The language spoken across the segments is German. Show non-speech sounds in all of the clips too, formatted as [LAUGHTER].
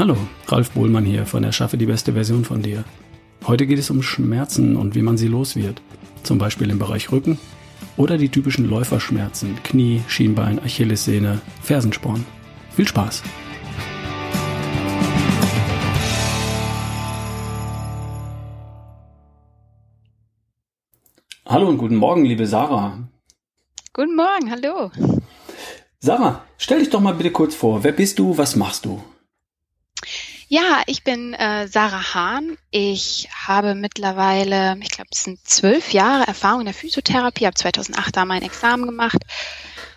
Hallo, Ralf Bohlmann hier von Erschaffe die beste Version von dir. Heute geht es um Schmerzen und wie man sie los wird. Zum Beispiel im Bereich Rücken oder die typischen Läuferschmerzen, Knie, Schienbein, Achillessehne, Fersensporn. Viel Spaß! Hallo und guten Morgen, liebe Sarah. Guten Morgen, hallo. Sarah, stell dich doch mal bitte kurz vor. Wer bist du? Was machst du? Ja, ich bin äh, Sarah Hahn. Ich habe mittlerweile, ich glaube, es sind zwölf Jahre Erfahrung in der Physiotherapie. Habe 2008 da mein Examen gemacht.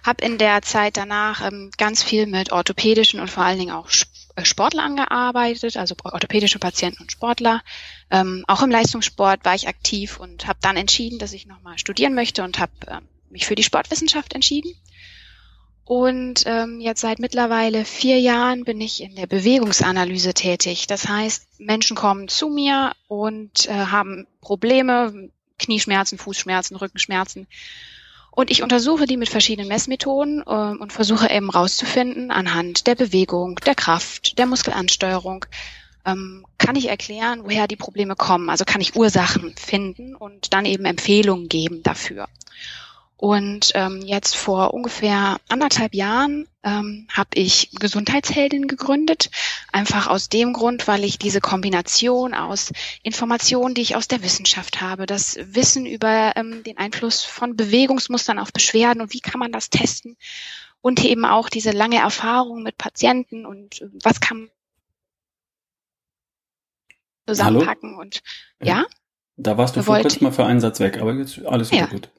Habe in der Zeit danach ähm, ganz viel mit orthopädischen und vor allen Dingen auch äh, Sportlern gearbeitet, also orthopädische Patienten und Sportler. Ähm, auch im Leistungssport war ich aktiv und habe dann entschieden, dass ich nochmal studieren möchte und habe ähm, mich für die Sportwissenschaft entschieden. Und ähm, jetzt seit mittlerweile vier Jahren bin ich in der Bewegungsanalyse tätig. Das heißt, Menschen kommen zu mir und äh, haben Probleme, Knieschmerzen, Fußschmerzen, Rückenschmerzen. Und ich untersuche die mit verschiedenen Messmethoden äh, und versuche eben rauszufinden anhand der Bewegung, der Kraft, der Muskelansteuerung, ähm, kann ich erklären, woher die Probleme kommen. Also kann ich Ursachen finden und dann eben Empfehlungen geben dafür. Und ähm, jetzt vor ungefähr anderthalb Jahren ähm, habe ich Gesundheitsheldin gegründet. Einfach aus dem Grund, weil ich diese Kombination aus Informationen, die ich aus der Wissenschaft habe, das Wissen über ähm, den Einfluss von Bewegungsmustern auf Beschwerden und wie kann man das testen und eben auch diese lange Erfahrung mit Patienten und äh, was kann zusammenpacken Hallo? und ja. Da warst du vor kurzem mal für einen Satz weg, aber jetzt alles ja. gut.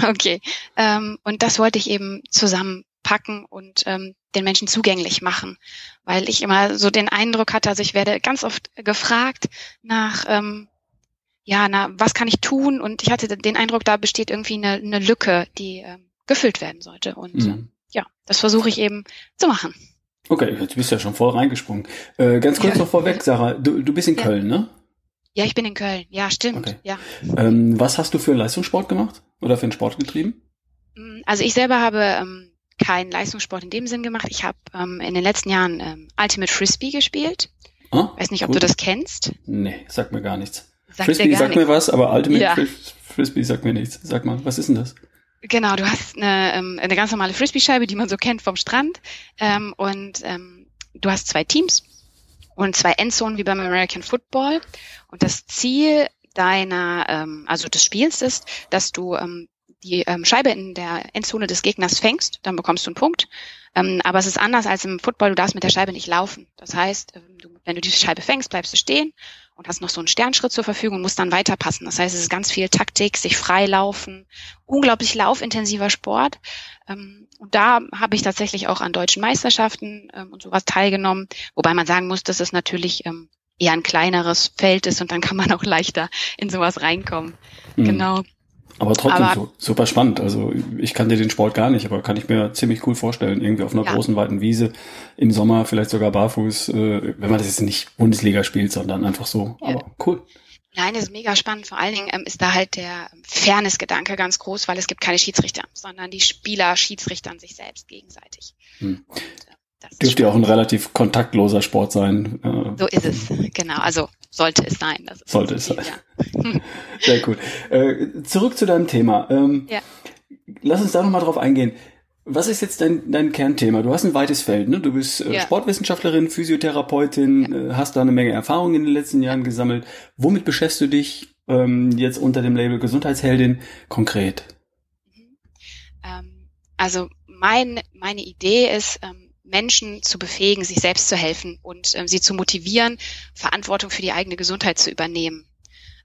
Okay. Ähm, und das wollte ich eben zusammenpacken und ähm, den Menschen zugänglich machen, weil ich immer so den Eindruck hatte, also ich werde ganz oft gefragt nach, ähm, ja, na, was kann ich tun? Und ich hatte den Eindruck, da besteht irgendwie eine, eine Lücke, die ähm, gefüllt werden sollte. Und mhm. ähm, ja, das versuche ich eben zu machen. Okay, jetzt bist du ja schon voll reingesprungen. Äh, ganz kurz ja. noch vorweg, Sarah, du, du bist in ja. Köln, ne? Ja, ich bin in Köln. Ja, stimmt. Okay. Ja. Ähm, was hast du für einen Leistungssport gemacht oder für einen Sport getrieben? Mm, also ich selber habe ähm, keinen Leistungssport in dem Sinn gemacht. Ich habe ähm, in den letzten Jahren ähm, Ultimate Frisbee gespielt. Ah, Weiß nicht, ob gut. du das kennst. Nee, sagt mir gar nichts. Sagt Frisbee gar sagt nichts. mir was, aber Ultimate ja. Frisbee sagt mir nichts. Sag mal, was ist denn das? Genau, du hast eine, ähm, eine ganz normale Frisbee-Scheibe, die man so kennt vom Strand. Ähm, und ähm, du hast zwei Teams und zwei Endzonen wie beim American Football. Und das Ziel deiner, ähm, also des Spiels ist, dass du ähm, die ähm, Scheibe in der Endzone des Gegners fängst, dann bekommst du einen Punkt. Ähm, aber es ist anders als im Football, du darfst mit der Scheibe nicht laufen. Das heißt, ähm, du, wenn du die Scheibe fängst, bleibst du stehen und hast noch so einen Sternschritt zur Verfügung und musst dann weiterpassen. Das heißt, es ist ganz viel Taktik, sich frei laufen, unglaublich laufintensiver Sport. Ähm, und da habe ich tatsächlich auch an deutschen Meisterschaften ähm, und sowas teilgenommen, wobei man sagen muss, dass es natürlich ähm, eher ein kleineres Feld ist und dann kann man auch leichter in sowas reinkommen. Mhm. Genau. Aber trotzdem aber, so, super spannend. Also ich kannte den Sport gar nicht, aber kann ich mir ziemlich cool vorstellen. Irgendwie auf einer ja. großen, weiten Wiese im Sommer, vielleicht sogar barfuß, äh, wenn man das jetzt nicht Bundesliga spielt, sondern einfach so. Ja. Aber cool. Nein, das ist mega spannend. Vor allen Dingen ähm, ist da halt der Fairness-Gedanke ganz groß, weil es gibt keine Schiedsrichter, sondern die Spieler schiedsrichtern sich selbst gegenseitig. Hm. Und, äh, Dürfte ja auch ein relativ kontaktloser Sport sein. Äh, so ist es, genau. Also sollte es sein. sollte es sein. Ja. [LAUGHS] Sehr cool. Äh, zurück zu deinem Thema. Ähm, ja. Lass uns da nochmal drauf eingehen. Was ist jetzt dein, dein Kernthema? Du hast ein weites Feld, ne? Du bist äh, ja. Sportwissenschaftlerin, Physiotherapeutin, äh, hast da eine Menge Erfahrung in den letzten Jahren gesammelt. Womit beschäftigst du dich ähm, jetzt unter dem Label Gesundheitsheldin konkret? Mhm. Ähm, also mein, meine Idee ist, ähm, Menschen zu befähigen, sich selbst zu helfen und ähm, sie zu motivieren, Verantwortung für die eigene Gesundheit zu übernehmen.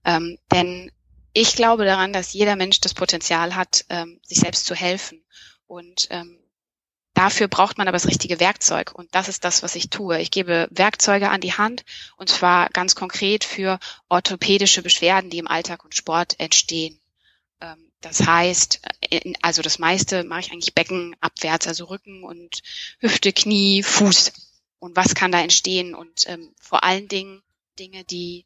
Ähm, denn ich glaube daran, dass jeder Mensch das Potenzial hat, ähm, sich selbst zu helfen. Und ähm, dafür braucht man aber das richtige Werkzeug. Und das ist das, was ich tue. Ich gebe Werkzeuge an die Hand und zwar ganz konkret für orthopädische Beschwerden, die im Alltag und Sport entstehen. Ähm, das heißt, äh, also das meiste mache ich eigentlich Becken abwärts, also Rücken und Hüfte, Knie, Fuß. Und was kann da entstehen? Und ähm, vor allen Dingen Dinge, die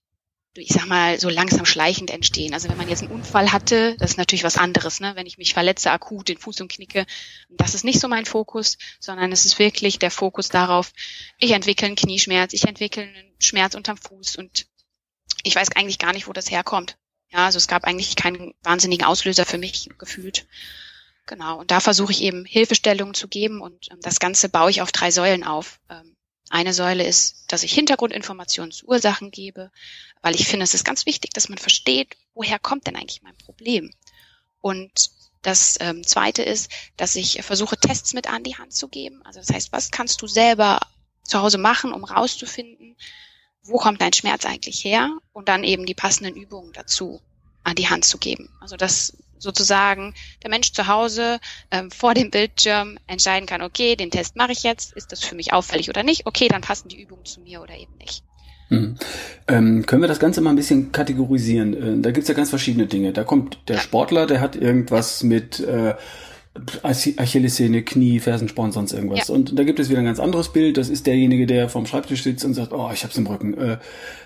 ich sag mal, so langsam schleichend entstehen. Also wenn man jetzt einen Unfall hatte, das ist natürlich was anderes, ne? Wenn ich mich verletze, akut den Fuß umknicke, das ist nicht so mein Fokus, sondern es ist wirklich der Fokus darauf, ich entwickle einen Knieschmerz, ich entwickle einen Schmerz unterm Fuß und ich weiß eigentlich gar nicht, wo das herkommt. Ja, also es gab eigentlich keinen wahnsinnigen Auslöser für mich gefühlt. Genau. Und da versuche ich eben Hilfestellungen zu geben und ähm, das Ganze baue ich auf drei Säulen auf. Ähm, eine Säule ist, dass ich Hintergrundinformationen zu Ursachen gebe, weil ich finde, es ist ganz wichtig, dass man versteht, woher kommt denn eigentlich mein Problem. Und das ähm, zweite ist, dass ich versuche, Tests mit an die Hand zu geben. Also das heißt, was kannst du selber zu Hause machen, um rauszufinden, wo kommt dein Schmerz eigentlich her und dann eben die passenden Übungen dazu an die Hand zu geben. Also dass sozusagen der Mensch zu Hause ähm, vor dem Bildschirm entscheiden kann, okay, den Test mache ich jetzt, ist das für mich auffällig oder nicht? Okay, dann passen die Übungen zu mir oder eben nicht. Mhm. Ähm, können wir das Ganze mal ein bisschen kategorisieren? Äh, da gibt's ja ganz verschiedene Dinge. Da kommt der Sportler, der hat irgendwas mit äh, Achillessehne, Knie, Fersensporn, sonst irgendwas. Ja. Und da gibt es wieder ein ganz anderes Bild. Das ist derjenige, der vorm Schreibtisch sitzt und sagt, oh, ich hab's im Rücken. Äh,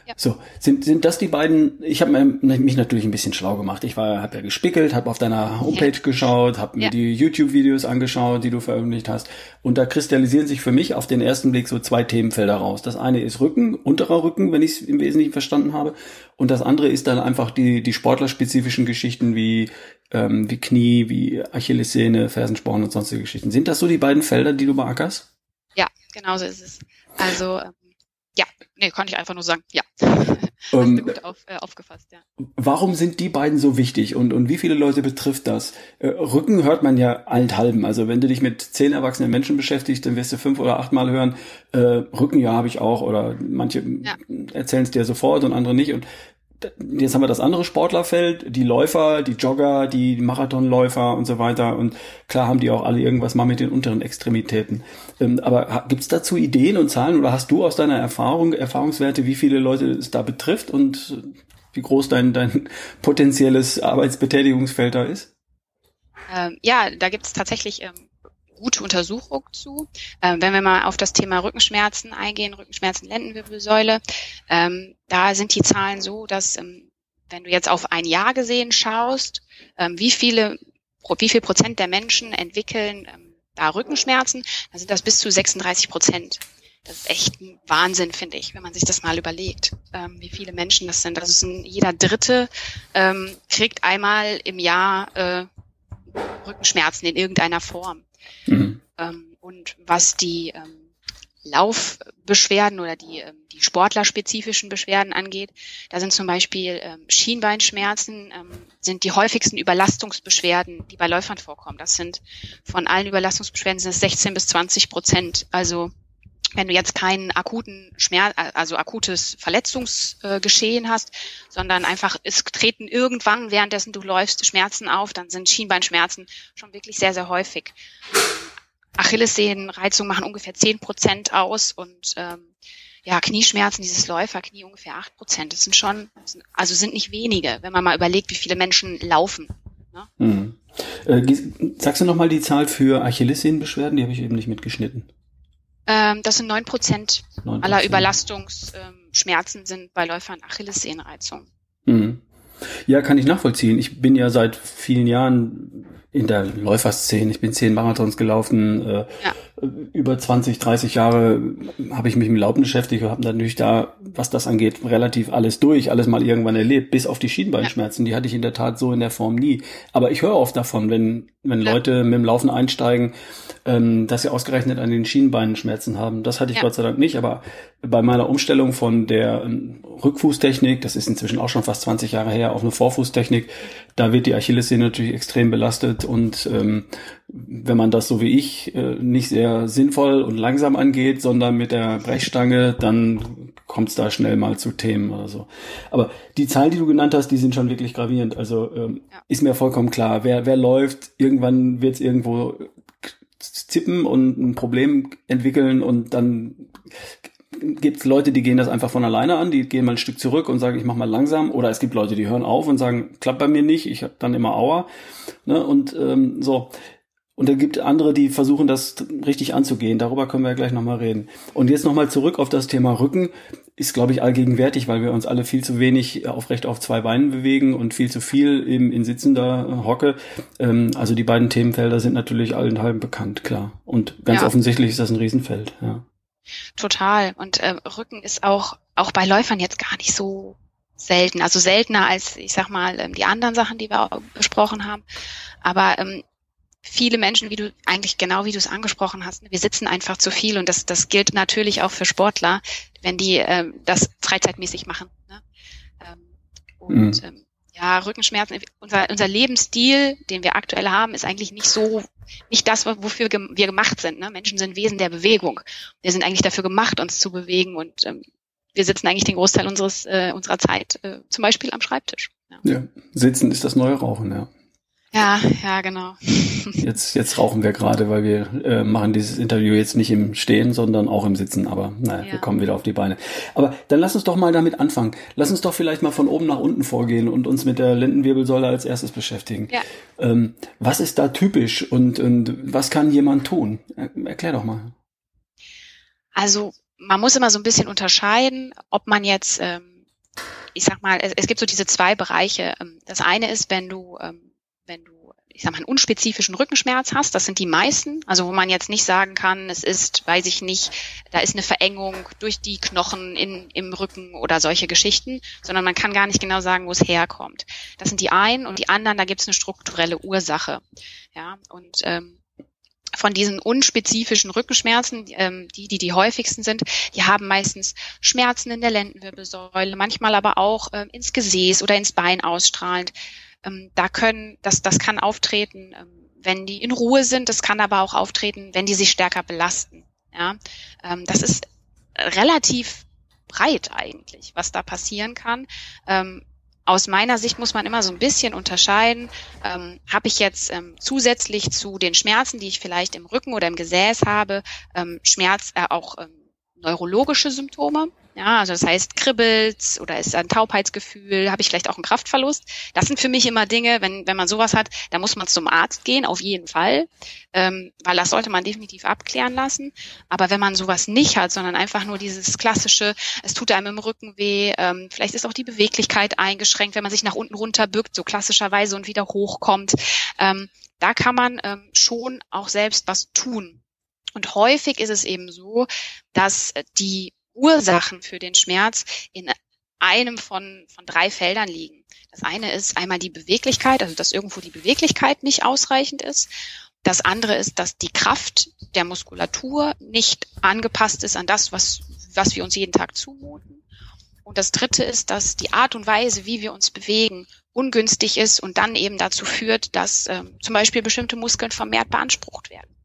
ja. So, sind, sind das die beiden? Ich habe mich natürlich ein bisschen schlau gemacht. Ich war, habe ja gespickelt, habe auf deiner Homepage ja. geschaut, habe mir die YouTube-Videos angeschaut, die du veröffentlicht hast. Und da kristallisieren sich für mich auf den ersten Blick so zwei Themenfelder raus. Das eine ist Rücken, unterer Rücken, wenn ich es im Wesentlichen verstanden habe. Und das andere ist dann einfach die, die sportlerspezifischen Geschichten wie ähm, wie Knie, wie Achillessehne, Fersensporn und sonstige Geschichten. Sind das so die beiden Felder, die du beackerst? Ja, genau so ist es. Also ähm, ja, nee, konnte ich einfach nur sagen, ja. Ähm, gut auf, äh, aufgefasst, ja. Warum sind die beiden so wichtig und, und wie viele Leute betrifft das? Äh, Rücken hört man ja allenthalben. Also wenn du dich mit zehn erwachsenen Menschen beschäftigst, dann wirst du fünf oder acht Mal hören, äh, Rücken ja habe ich auch oder manche ja. erzählen es dir sofort und andere nicht. Und jetzt haben wir das andere Sportlerfeld, die Läufer, die Jogger, die Marathonläufer und so weiter. Und klar haben die auch alle irgendwas mal mit den unteren Extremitäten. Ähm, aber gibt's dazu Ideen und Zahlen oder hast du aus deiner Erfahrung, Erfahrungswerte, wie viele Leute es da betrifft und wie groß dein, dein potenzielles Arbeitsbetätigungsfeld da ist? Ähm, ja, da gibt's tatsächlich ähm, gute Untersuchung zu. Ähm, wenn wir mal auf das Thema Rückenschmerzen eingehen, Rückenschmerzen, Lendenwirbelsäule, ähm, da sind die Zahlen so, dass ähm, wenn du jetzt auf ein Jahr gesehen schaust, ähm, wie viele, wie viel Prozent der Menschen entwickeln ähm, da Rückenschmerzen, dann sind das bis zu 36 Prozent. Das ist echt ein Wahnsinn, finde ich, wenn man sich das mal überlegt, ähm, wie viele Menschen das sind. Das ist ein, jeder Dritte ähm, kriegt einmal im Jahr äh, Rückenschmerzen in irgendeiner Form. Mhm. Ähm, und was die ähm, Laufbeschwerden oder die, ähm, die sportlerspezifischen Beschwerden angeht, da sind zum Beispiel ähm, Schienbeinschmerzen, ähm, sind die häufigsten Überlastungsbeschwerden, die bei Läufern vorkommen. Das sind von allen Überlastungsbeschwerden sind es 16 bis 20 Prozent. Also wenn du jetzt keinen akuten Schmerz, also akutes Verletzungsgeschehen hast, sondern einfach es treten irgendwann währenddessen du läufst Schmerzen auf, dann sind Schienbeinschmerzen schon wirklich sehr, sehr häufig. Achillessehnenreizungen machen ungefähr zehn Prozent aus und ähm, ja, Knieschmerzen, dieses Läuferknie ungefähr acht Prozent. Das sind schon, also sind nicht wenige, wenn man mal überlegt, wie viele Menschen laufen. Ne? Mhm. Äh, sagst du nochmal die Zahl für Achillessehnenbeschwerden? Die habe ich eben nicht mitgeschnitten. Ähm, das sind neun Prozent aller Überlastungsschmerzen ähm, sind bei Läufern Achillessehnenreizung. Mhm. Ja, kann ich nachvollziehen. Ich bin ja seit vielen Jahren in der Läuferszene. Ich bin zehn Marathons gelaufen. Äh, ja. Über 20, 30 Jahre habe ich mich mit Laufen beschäftigt und habe natürlich da, was das angeht, relativ alles durch, alles mal irgendwann erlebt, bis auf die Schienbeinschmerzen. Ja. Die hatte ich in der Tat so in der Form nie. Aber ich höre oft davon, wenn, wenn ja. Leute mit dem Laufen einsteigen, ähm, dass sie ausgerechnet an den Schienbeinen Schmerzen haben. Das hatte ich Gott sei Dank nicht, aber bei meiner Umstellung von der ähm, Rückfußtechnik, das ist inzwischen auch schon fast 20 Jahre her, auf eine Vorfußtechnik, da wird die Achillessehne natürlich extrem belastet und ähm, wenn man das so wie ich äh, nicht sehr sinnvoll und langsam angeht, sondern mit der Brechstange, dann kommt es da schnell mal zu Themen oder so. Aber die Zahlen, die du genannt hast, die sind schon wirklich gravierend. Also ähm, ja. ist mir vollkommen klar, wer, wer läuft, irgendwann wird es irgendwo zippen und ein Problem entwickeln und dann gibt es Leute, die gehen das einfach von alleine an, die gehen mal ein Stück zurück und sagen, ich mach mal langsam. Oder es gibt Leute, die hören auf und sagen, klappt bei mir nicht, ich habe dann immer Aua. Ne? Und ähm, so. Und dann gibt andere, die versuchen, das richtig anzugehen. Darüber können wir ja gleich nochmal reden. Und jetzt nochmal zurück auf das Thema Rücken. ist, glaube ich, allgegenwärtig, weil wir uns alle viel zu wenig aufrecht auf zwei Beinen bewegen und viel zu viel eben in sitzender Hocke. Ähm, also die beiden Themenfelder sind natürlich allenthalben bekannt, klar. Und ganz ja. offensichtlich ist das ein Riesenfeld, ja. Total. Und äh, Rücken ist auch, auch bei Läufern jetzt gar nicht so selten. Also seltener als, ich sag mal, ähm, die anderen Sachen, die wir besprochen haben. Aber ähm, viele Menschen, wie du eigentlich genau wie du es angesprochen hast, wir sitzen einfach zu viel und das, das gilt natürlich auch für Sportler, wenn die ähm, das freizeitmäßig machen. Ne? Ähm, und mhm. ähm, ja, Rückenschmerzen, unser, unser Lebensstil, den wir aktuell haben, ist eigentlich nicht so, nicht das, wofür wir gemacht sind. Ne? Menschen sind Wesen der Bewegung. Wir sind eigentlich dafür gemacht, uns zu bewegen und ähm, wir sitzen eigentlich den Großteil unseres, äh, unserer Zeit äh, zum Beispiel am Schreibtisch. Ja. ja, sitzen ist das neue Rauchen, ja. Ja, ja, genau. Jetzt, jetzt rauchen wir gerade, weil wir äh, machen dieses Interview jetzt nicht im Stehen, sondern auch im Sitzen. Aber naja, ja. wir kommen wieder auf die Beine. Aber dann lass uns doch mal damit anfangen. Lass uns doch vielleicht mal von oben nach unten vorgehen und uns mit der Lendenwirbelsäule als erstes beschäftigen. Ja. Ähm, was ist da typisch und, und was kann jemand tun? Erklär doch mal. Also man muss immer so ein bisschen unterscheiden, ob man jetzt, ähm, ich sag mal, es, es gibt so diese zwei Bereiche. Ähm, das eine ist, wenn du ähm, wenn du, ich sag mal, einen unspezifischen Rückenschmerz hast, das sind die meisten, also wo man jetzt nicht sagen kann, es ist, weiß ich nicht, da ist eine Verengung durch die Knochen in, im Rücken oder solche Geschichten, sondern man kann gar nicht genau sagen, wo es herkommt. Das sind die einen und die anderen, da gibt es eine strukturelle Ursache. Ja, und ähm, von diesen unspezifischen Rückenschmerzen, ähm, die, die die häufigsten sind, die haben meistens Schmerzen in der Lendenwirbelsäule, manchmal aber auch ähm, ins Gesäß oder ins Bein ausstrahlend ähm, da können, das, das kann auftreten, ähm, wenn die in Ruhe sind, das kann aber auch auftreten, wenn die sich stärker belasten. Ja, ähm, das ist relativ breit eigentlich, was da passieren kann. Ähm, aus meiner Sicht muss man immer so ein bisschen unterscheiden, ähm, habe ich jetzt ähm, zusätzlich zu den Schmerzen, die ich vielleicht im Rücken oder im Gesäß habe, ähm, Schmerz äh, auch ähm, neurologische Symptome. Ja, also das heißt, kribbelt's oder ist ein Taubheitsgefühl, habe ich vielleicht auch einen Kraftverlust. Das sind für mich immer Dinge, wenn, wenn man sowas hat, da muss man zum Arzt gehen, auf jeden Fall, ähm, weil das sollte man definitiv abklären lassen. Aber wenn man sowas nicht hat, sondern einfach nur dieses klassische, es tut einem im Rücken weh, ähm, vielleicht ist auch die Beweglichkeit eingeschränkt, wenn man sich nach unten runter bückt, so klassischerweise und wieder hochkommt, ähm, da kann man ähm, schon auch selbst was tun. Und häufig ist es eben so, dass die Ursachen für den Schmerz in einem von, von drei Feldern liegen. Das eine ist einmal die Beweglichkeit, also dass irgendwo die Beweglichkeit nicht ausreichend ist. Das andere ist, dass die Kraft der Muskulatur nicht angepasst ist an das, was, was wir uns jeden Tag zumuten. Und das dritte ist, dass die Art und Weise, wie wir uns bewegen, ungünstig ist und dann eben dazu führt, dass ähm, zum Beispiel bestimmte Muskeln vermehrt beansprucht werden.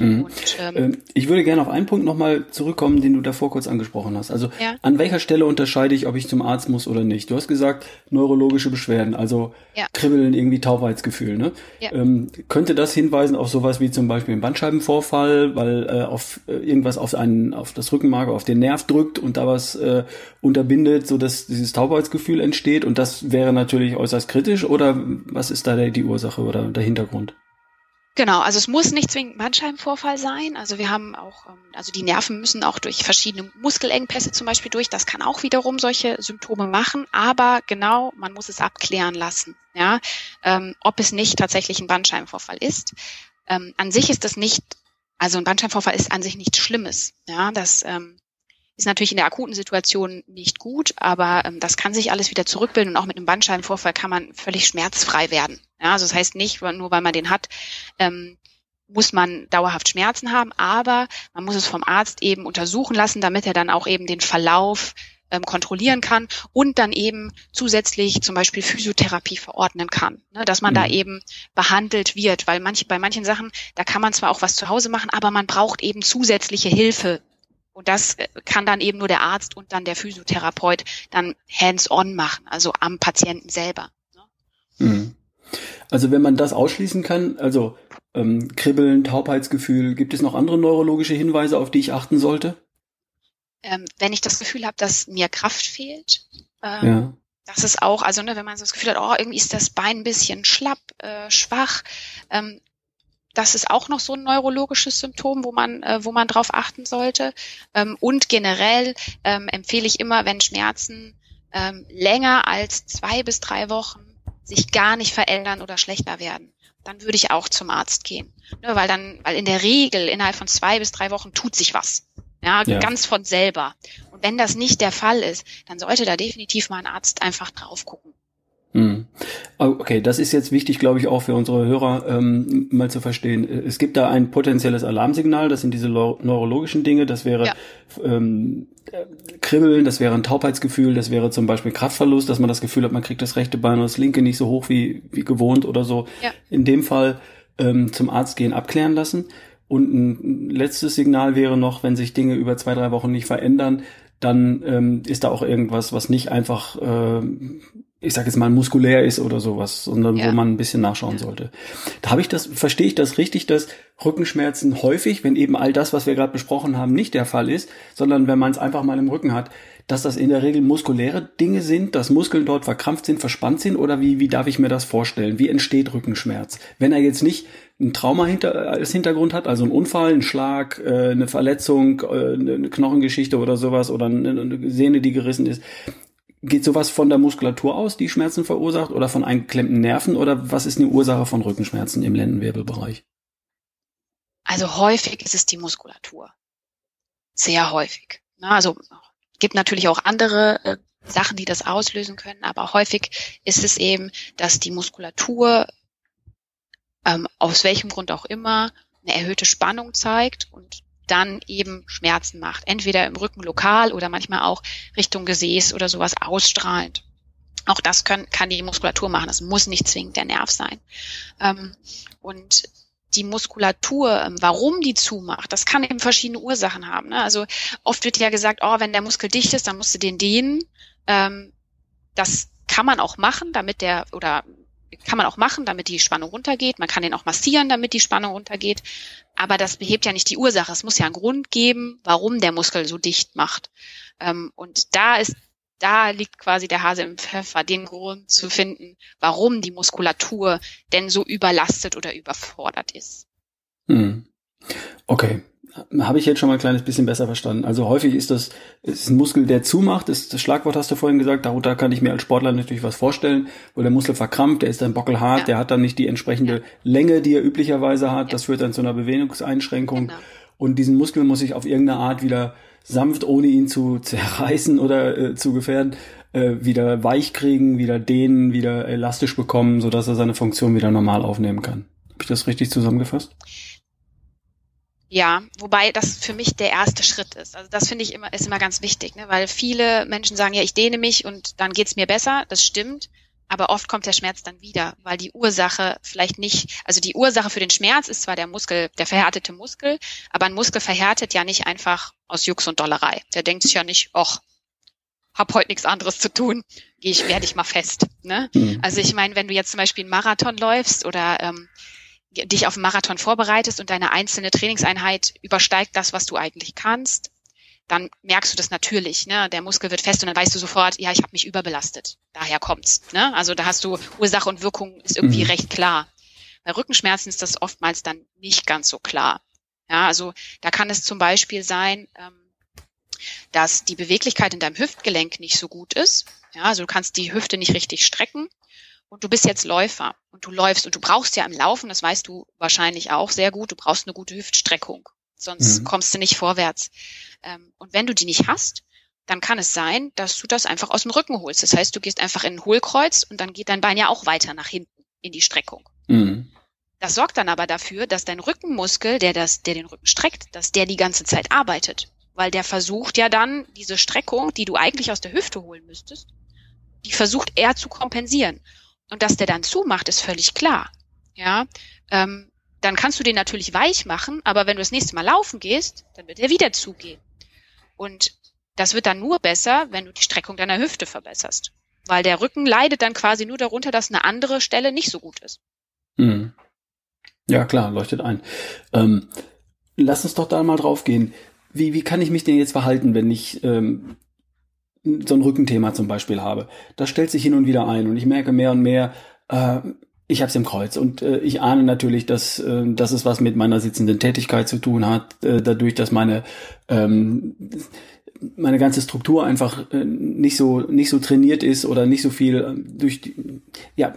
Mhm. Und, ähm, ähm, ich würde gerne auf einen Punkt nochmal zurückkommen, den du davor kurz angesprochen hast. Also ja. an welcher Stelle unterscheide ich, ob ich zum Arzt muss oder nicht? Du hast gesagt, neurologische Beschwerden, also ja. Kribbeln, irgendwie Taubheitsgefühl. Ne? Ja. Ähm, könnte das hinweisen auf sowas wie zum Beispiel einen Bandscheibenvorfall, weil äh, auf äh, irgendwas auf einen, auf das Rückenmark, auf den Nerv drückt und da was äh, unterbindet, so dass dieses Taubheitsgefühl entsteht? Und das wäre natürlich äußerst kritisch. Oder was ist da die Ursache oder der Hintergrund? Genau, also es muss nicht zwingend Bandscheibenvorfall sein. Also wir haben auch, ähm, also die Nerven müssen auch durch verschiedene Muskelengpässe zum Beispiel durch. Das kann auch wiederum solche Symptome machen. Aber genau, man muss es abklären lassen, ja, ähm, ob es nicht tatsächlich ein Bandscheibenvorfall ist. Ähm, an sich ist das nicht, also ein Bandscheibenvorfall ist an sich nichts Schlimmes. Ja, das ähm, ist natürlich in der akuten Situation nicht gut, aber ähm, das kann sich alles wieder zurückbilden und auch mit einem Bandscheibenvorfall kann man völlig schmerzfrei werden. Ja, also das heißt nicht, nur weil man den hat, ähm, muss man dauerhaft Schmerzen haben, aber man muss es vom Arzt eben untersuchen lassen, damit er dann auch eben den Verlauf ähm, kontrollieren kann und dann eben zusätzlich zum Beispiel Physiotherapie verordnen kann, ne, dass man mhm. da eben behandelt wird, weil manche, bei manchen Sachen, da kann man zwar auch was zu Hause machen, aber man braucht eben zusätzliche Hilfe und das äh, kann dann eben nur der Arzt und dann der Physiotherapeut dann hands-on machen, also am Patienten selber. Ne? Mhm. Also wenn man das ausschließen kann, also ähm, Kribbeln, Taubheitsgefühl, gibt es noch andere neurologische Hinweise, auf die ich achten sollte? Ähm, wenn ich das Gefühl habe, dass mir Kraft fehlt, ähm, ja. das ist auch, also ne, wenn man so das Gefühl hat, oh, irgendwie ist das Bein ein bisschen schlapp, äh, schwach, ähm, das ist auch noch so ein neurologisches Symptom, wo man, äh, wo man drauf achten sollte. Ähm, und generell ähm, empfehle ich immer, wenn Schmerzen ähm, länger als zwei bis drei Wochen sich gar nicht verändern oder schlechter werden, dann würde ich auch zum Arzt gehen. Ne, weil dann, weil in der Regel innerhalb von zwei bis drei Wochen tut sich was. Ja, ja, ganz von selber. Und wenn das nicht der Fall ist, dann sollte da definitiv mal ein Arzt einfach drauf gucken. Hm. Okay, das ist jetzt wichtig, glaube ich, auch für unsere Hörer ähm, mal zu verstehen. Es gibt da ein potenzielles Alarmsignal, das sind diese neurologischen Dinge, das wäre ja. ähm, Kribbeln, das wäre ein Taubheitsgefühl, das wäre zum Beispiel Kraftverlust, dass man das Gefühl hat, man kriegt das rechte Bein oder das linke nicht so hoch wie, wie gewohnt oder so. Ja. In dem Fall ähm, zum Arzt gehen, abklären lassen. Und ein letztes Signal wäre noch, wenn sich Dinge über zwei, drei Wochen nicht verändern, dann ähm, ist da auch irgendwas, was nicht einfach äh, ich sage jetzt mal muskulär ist oder sowas, sondern ja. wo man ein bisschen nachschauen sollte. Da habe ich das, verstehe ich das richtig, dass Rückenschmerzen häufig, wenn eben all das, was wir gerade besprochen haben, nicht der Fall ist, sondern wenn man es einfach mal im Rücken hat, dass das in der Regel muskuläre Dinge sind, dass Muskeln dort verkrampft sind, verspannt sind oder wie, wie darf ich mir das vorstellen? Wie entsteht Rückenschmerz? Wenn er jetzt nicht ein Trauma hinter, als Hintergrund hat, also ein Unfall, ein Schlag, äh, eine Verletzung, äh, eine Knochengeschichte oder sowas oder eine Sehne, die gerissen ist, Geht sowas von der Muskulatur aus, die Schmerzen verursacht, oder von eingeklemmten Nerven, oder was ist eine Ursache von Rückenschmerzen im Lendenwirbelbereich? Also häufig ist es die Muskulatur. Sehr häufig. Also gibt natürlich auch andere äh, Sachen, die das auslösen können, aber häufig ist es eben, dass die Muskulatur ähm, aus welchem Grund auch immer eine erhöhte Spannung zeigt und dann eben Schmerzen macht. Entweder im Rücken lokal oder manchmal auch Richtung Gesäß oder sowas ausstrahlend. Auch das können, kann die Muskulatur machen. Das muss nicht zwingend der Nerv sein. Ähm, und die Muskulatur, ähm, warum die zumacht, das kann eben verschiedene Ursachen haben. Ne? Also oft wird ja gesagt, oh, wenn der Muskel dicht ist, dann musst du den dehnen. Ähm, das kann man auch machen, damit der oder kann man auch machen, damit die Spannung runtergeht. Man kann den auch massieren, damit die Spannung runtergeht. Aber das behebt ja nicht die Ursache. Es muss ja einen Grund geben, warum der Muskel so dicht macht. Ähm, und da ist, da liegt quasi der Hase im Pfeffer, den Grund zu finden, warum die Muskulatur denn so überlastet oder überfordert ist. Hm. Okay, habe ich jetzt schon mal ein kleines bisschen besser verstanden. Also häufig ist das ist ein Muskel, der zumacht. Das, das Schlagwort hast du vorhin gesagt. Darunter kann ich mir als Sportler natürlich was vorstellen, wo der Muskel verkrampft, der ist dann bockelhart, ja. der hat dann nicht die entsprechende ja. Länge, die er üblicherweise hat. Ja. Das führt dann zu einer Bewegungseinschränkung. Genau. Und diesen Muskel muss ich auf irgendeine Art wieder sanft, ohne ihn zu [LAUGHS] zerreißen oder äh, zu gefährden, äh, wieder weich kriegen, wieder dehnen, wieder elastisch bekommen, sodass er seine Funktion wieder normal aufnehmen kann. Habe ich das richtig zusammengefasst? Ja, wobei das für mich der erste Schritt ist. Also das finde ich immer, ist immer ganz wichtig, ne? weil viele Menschen sagen, ja, ich dehne mich und dann geht's mir besser. Das stimmt. Aber oft kommt der Schmerz dann wieder, weil die Ursache vielleicht nicht, also die Ursache für den Schmerz ist zwar der Muskel, der verhärtete Muskel, aber ein Muskel verhärtet ja nicht einfach aus Jux und Dollerei. Der denkt sich ja nicht, och, hab heute nichts anderes zu tun, gehe ich, werde ich mal fest. Ne? Mhm. Also ich meine, wenn du jetzt zum Beispiel einen Marathon läufst oder ähm, dich auf einen Marathon vorbereitest und deine einzelne Trainingseinheit übersteigt das, was du eigentlich kannst, dann merkst du das natürlich. Ne? Der Muskel wird fest und dann weißt du sofort, ja, ich habe mich überbelastet. Daher kommt's. Ne? Also da hast du Ursache und Wirkung ist irgendwie mhm. recht klar. Bei Rückenschmerzen ist das oftmals dann nicht ganz so klar. Ja, also da kann es zum Beispiel sein, ähm, dass die Beweglichkeit in deinem Hüftgelenk nicht so gut ist. Ja, also du kannst die Hüfte nicht richtig strecken und du bist jetzt Läufer und du läufst und du brauchst ja im Laufen, das weißt du wahrscheinlich auch sehr gut, du brauchst eine gute Hüftstreckung, sonst mhm. kommst du nicht vorwärts. Ähm, und wenn du die nicht hast, dann kann es sein, dass du das einfach aus dem Rücken holst. Das heißt, du gehst einfach in ein Hohlkreuz und dann geht dein Bein ja auch weiter nach hinten in die Streckung. Mhm. Das sorgt dann aber dafür, dass dein Rückenmuskel, der das, der den Rücken streckt, dass der die ganze Zeit arbeitet. Weil der versucht ja dann diese Streckung, die du eigentlich aus der Hüfte holen müsstest, die versucht er zu kompensieren. Und dass der dann zumacht, ist völlig klar. Ja, ähm, dann kannst du den natürlich weich machen, aber wenn du das nächste Mal laufen gehst, dann wird er wieder zugehen. Und das wird dann nur besser, wenn du die Streckung deiner Hüfte verbesserst. Weil der Rücken leidet dann quasi nur darunter, dass eine andere Stelle nicht so gut ist. Mhm. Ja, klar, leuchtet ein. Ähm, lass uns doch da mal drauf gehen. Wie, wie kann ich mich denn jetzt verhalten, wenn ich ähm, so ein Rückenthema zum Beispiel habe. Das stellt sich hin und wieder ein und ich merke mehr und mehr, äh, ich habe es im Kreuz und äh, ich ahne natürlich, dass, äh, dass es was mit meiner sitzenden Tätigkeit zu tun hat, äh, dadurch, dass meine ähm, meine ganze Struktur einfach äh, nicht so nicht so trainiert ist oder nicht so viel äh, durch die, ja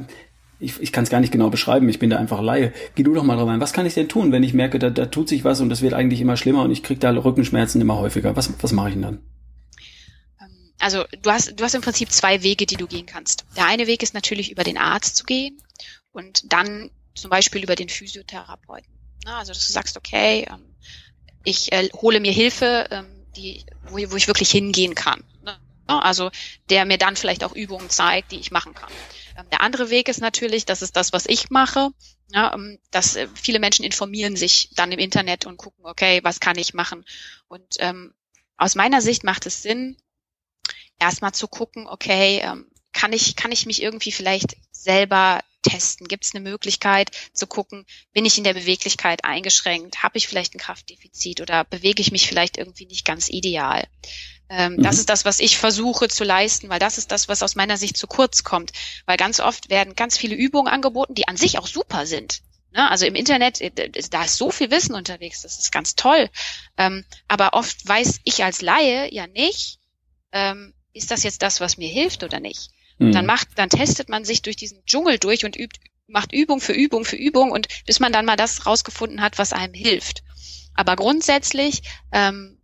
ich, ich kann es gar nicht genau beschreiben, ich bin da einfach Laie. Geh du doch mal drauf ein. Was kann ich denn tun, wenn ich merke, da, da tut sich was und das wird eigentlich immer schlimmer und ich kriege da Rückenschmerzen immer häufiger? Was, was mache ich denn dann? Ähm, also du hast, du hast im Prinzip zwei Wege, die du gehen kannst. Der eine Weg ist natürlich über den Arzt zu gehen und dann zum Beispiel über den Physiotherapeuten. Also dass du sagst, okay, ähm, ich äh, hole mir Hilfe, ähm, die, wo, wo ich wirklich hingehen kann. Ne? Also der mir dann vielleicht auch Übungen zeigt, die ich machen kann. Ähm, der andere Weg ist natürlich, das ist das, was ich mache, ja, dass äh, viele Menschen informieren sich dann im Internet und gucken, okay, was kann ich machen? Und ähm, aus meiner Sicht macht es Sinn, erstmal zu gucken, okay, ähm, kann ich, kann ich mich irgendwie vielleicht selber testen? Gibt es eine Möglichkeit zu gucken, bin ich in der Beweglichkeit eingeschränkt? Habe ich vielleicht ein Kraftdefizit oder bewege ich mich vielleicht irgendwie nicht ganz ideal? Ähm, mhm. Das ist das, was ich versuche zu leisten, weil das ist das, was aus meiner Sicht zu kurz kommt. Weil ganz oft werden ganz viele Übungen angeboten, die an sich auch super sind. Ne? Also im Internet, äh, da ist so viel Wissen unterwegs, das ist ganz toll. Ähm, aber oft weiß ich als Laie ja nicht, ähm, ist das jetzt das, was mir hilft oder nicht. Mhm. Dann macht, dann testet man sich durch diesen Dschungel durch und übt, macht Übung für Übung für Übung und bis man dann mal das rausgefunden hat, was einem hilft. Aber grundsätzlich ähm,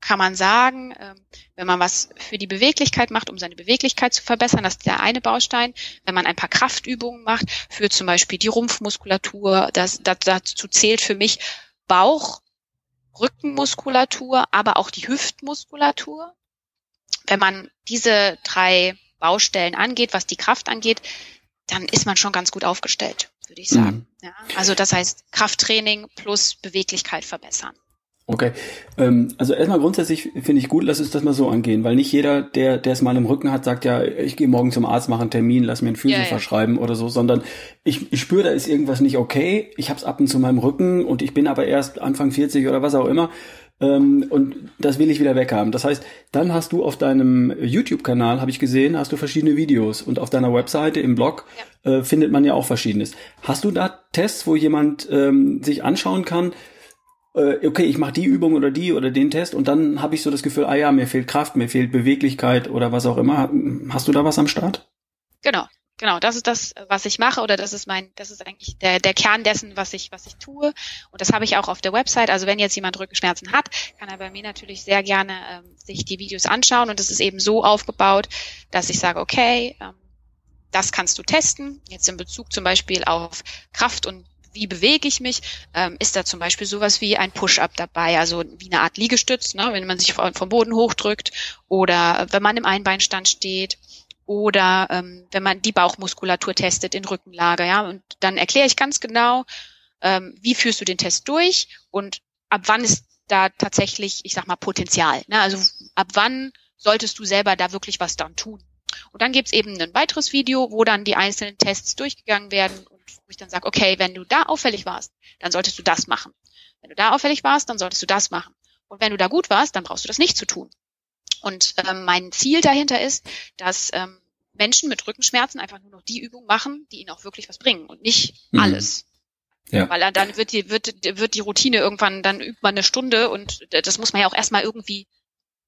kann man sagen, ähm, wenn man was für die Beweglichkeit macht, um seine Beweglichkeit zu verbessern, das ist der eine Baustein. Wenn man ein paar Kraftübungen macht, für zum Beispiel die Rumpfmuskulatur, das, das, dazu zählt für mich Bauch, Rückenmuskulatur, aber auch die Hüftmuskulatur. Wenn man diese drei Baustellen angeht, was die Kraft angeht, dann ist man schon ganz gut aufgestellt, würde ich sagen. Mhm. Ja, also das heißt Krafttraining plus Beweglichkeit verbessern. Okay, ähm, also erstmal grundsätzlich finde ich gut, lass uns das mal so angehen, weil nicht jeder, der der es mal im Rücken hat, sagt ja, ich gehe morgen zum Arzt, mache einen Termin, lass mir einen Physio ja, ja. verschreiben oder so, sondern ich, ich spüre, da ist irgendwas nicht okay, ich habe es ab und zu meinem Rücken und ich bin aber erst Anfang 40 oder was auch immer ähm, und das will ich wieder weghaben. Das heißt, dann hast du auf deinem YouTube-Kanal, habe ich gesehen, hast du verschiedene Videos und auf deiner Webseite im Blog ja. äh, findet man ja auch verschiedenes. Hast du da Tests, wo jemand ähm, sich anschauen kann, äh, okay, ich mache die Übung oder die oder den Test und dann habe ich so das Gefühl, ah ja, mir fehlt Kraft, mir fehlt Beweglichkeit oder was auch immer. Hast du da was am Start? Genau, genau, das ist das, was ich mache oder das ist mein, das ist eigentlich der, der Kern dessen, was ich, was ich tue. Und das habe ich auch auf der Website. Also wenn jetzt jemand Rückenschmerzen hat, kann er bei mir natürlich sehr gerne ähm, sich die Videos anschauen. Und es ist eben so aufgebaut, dass ich sage, okay, ähm, das kannst du testen. Jetzt in Bezug zum Beispiel auf Kraft und wie bewege ich mich, ähm, ist da zum Beispiel sowas wie ein Push-up dabei, also wie eine Art Liegestütz, ne, wenn man sich vom Boden hochdrückt oder wenn man im Einbeinstand steht oder ähm, wenn man die Bauchmuskulatur testet in Rückenlage, ja, und dann erkläre ich ganz genau, ähm, wie führst du den Test durch und ab wann ist da tatsächlich, ich sag mal, Potenzial. Ne? Also ab wann solltest du selber da wirklich was dann tun. Und dann gibt's eben ein weiteres Video, wo dann die einzelnen Tests durchgegangen werden und wo ich dann sage, okay, wenn du da auffällig warst, dann solltest du das machen. Wenn du da auffällig warst, dann solltest du das machen. Und wenn du da gut warst, dann brauchst du das nicht zu tun. Und ähm, mein Ziel dahinter ist, dass ähm, Menschen mit Rückenschmerzen einfach nur noch die Übung machen, die ihnen auch wirklich was bringen und nicht mhm. alles. Ja. Weil dann wird die, wird, wird die Routine irgendwann, dann übt man eine Stunde und das muss man ja auch erstmal irgendwie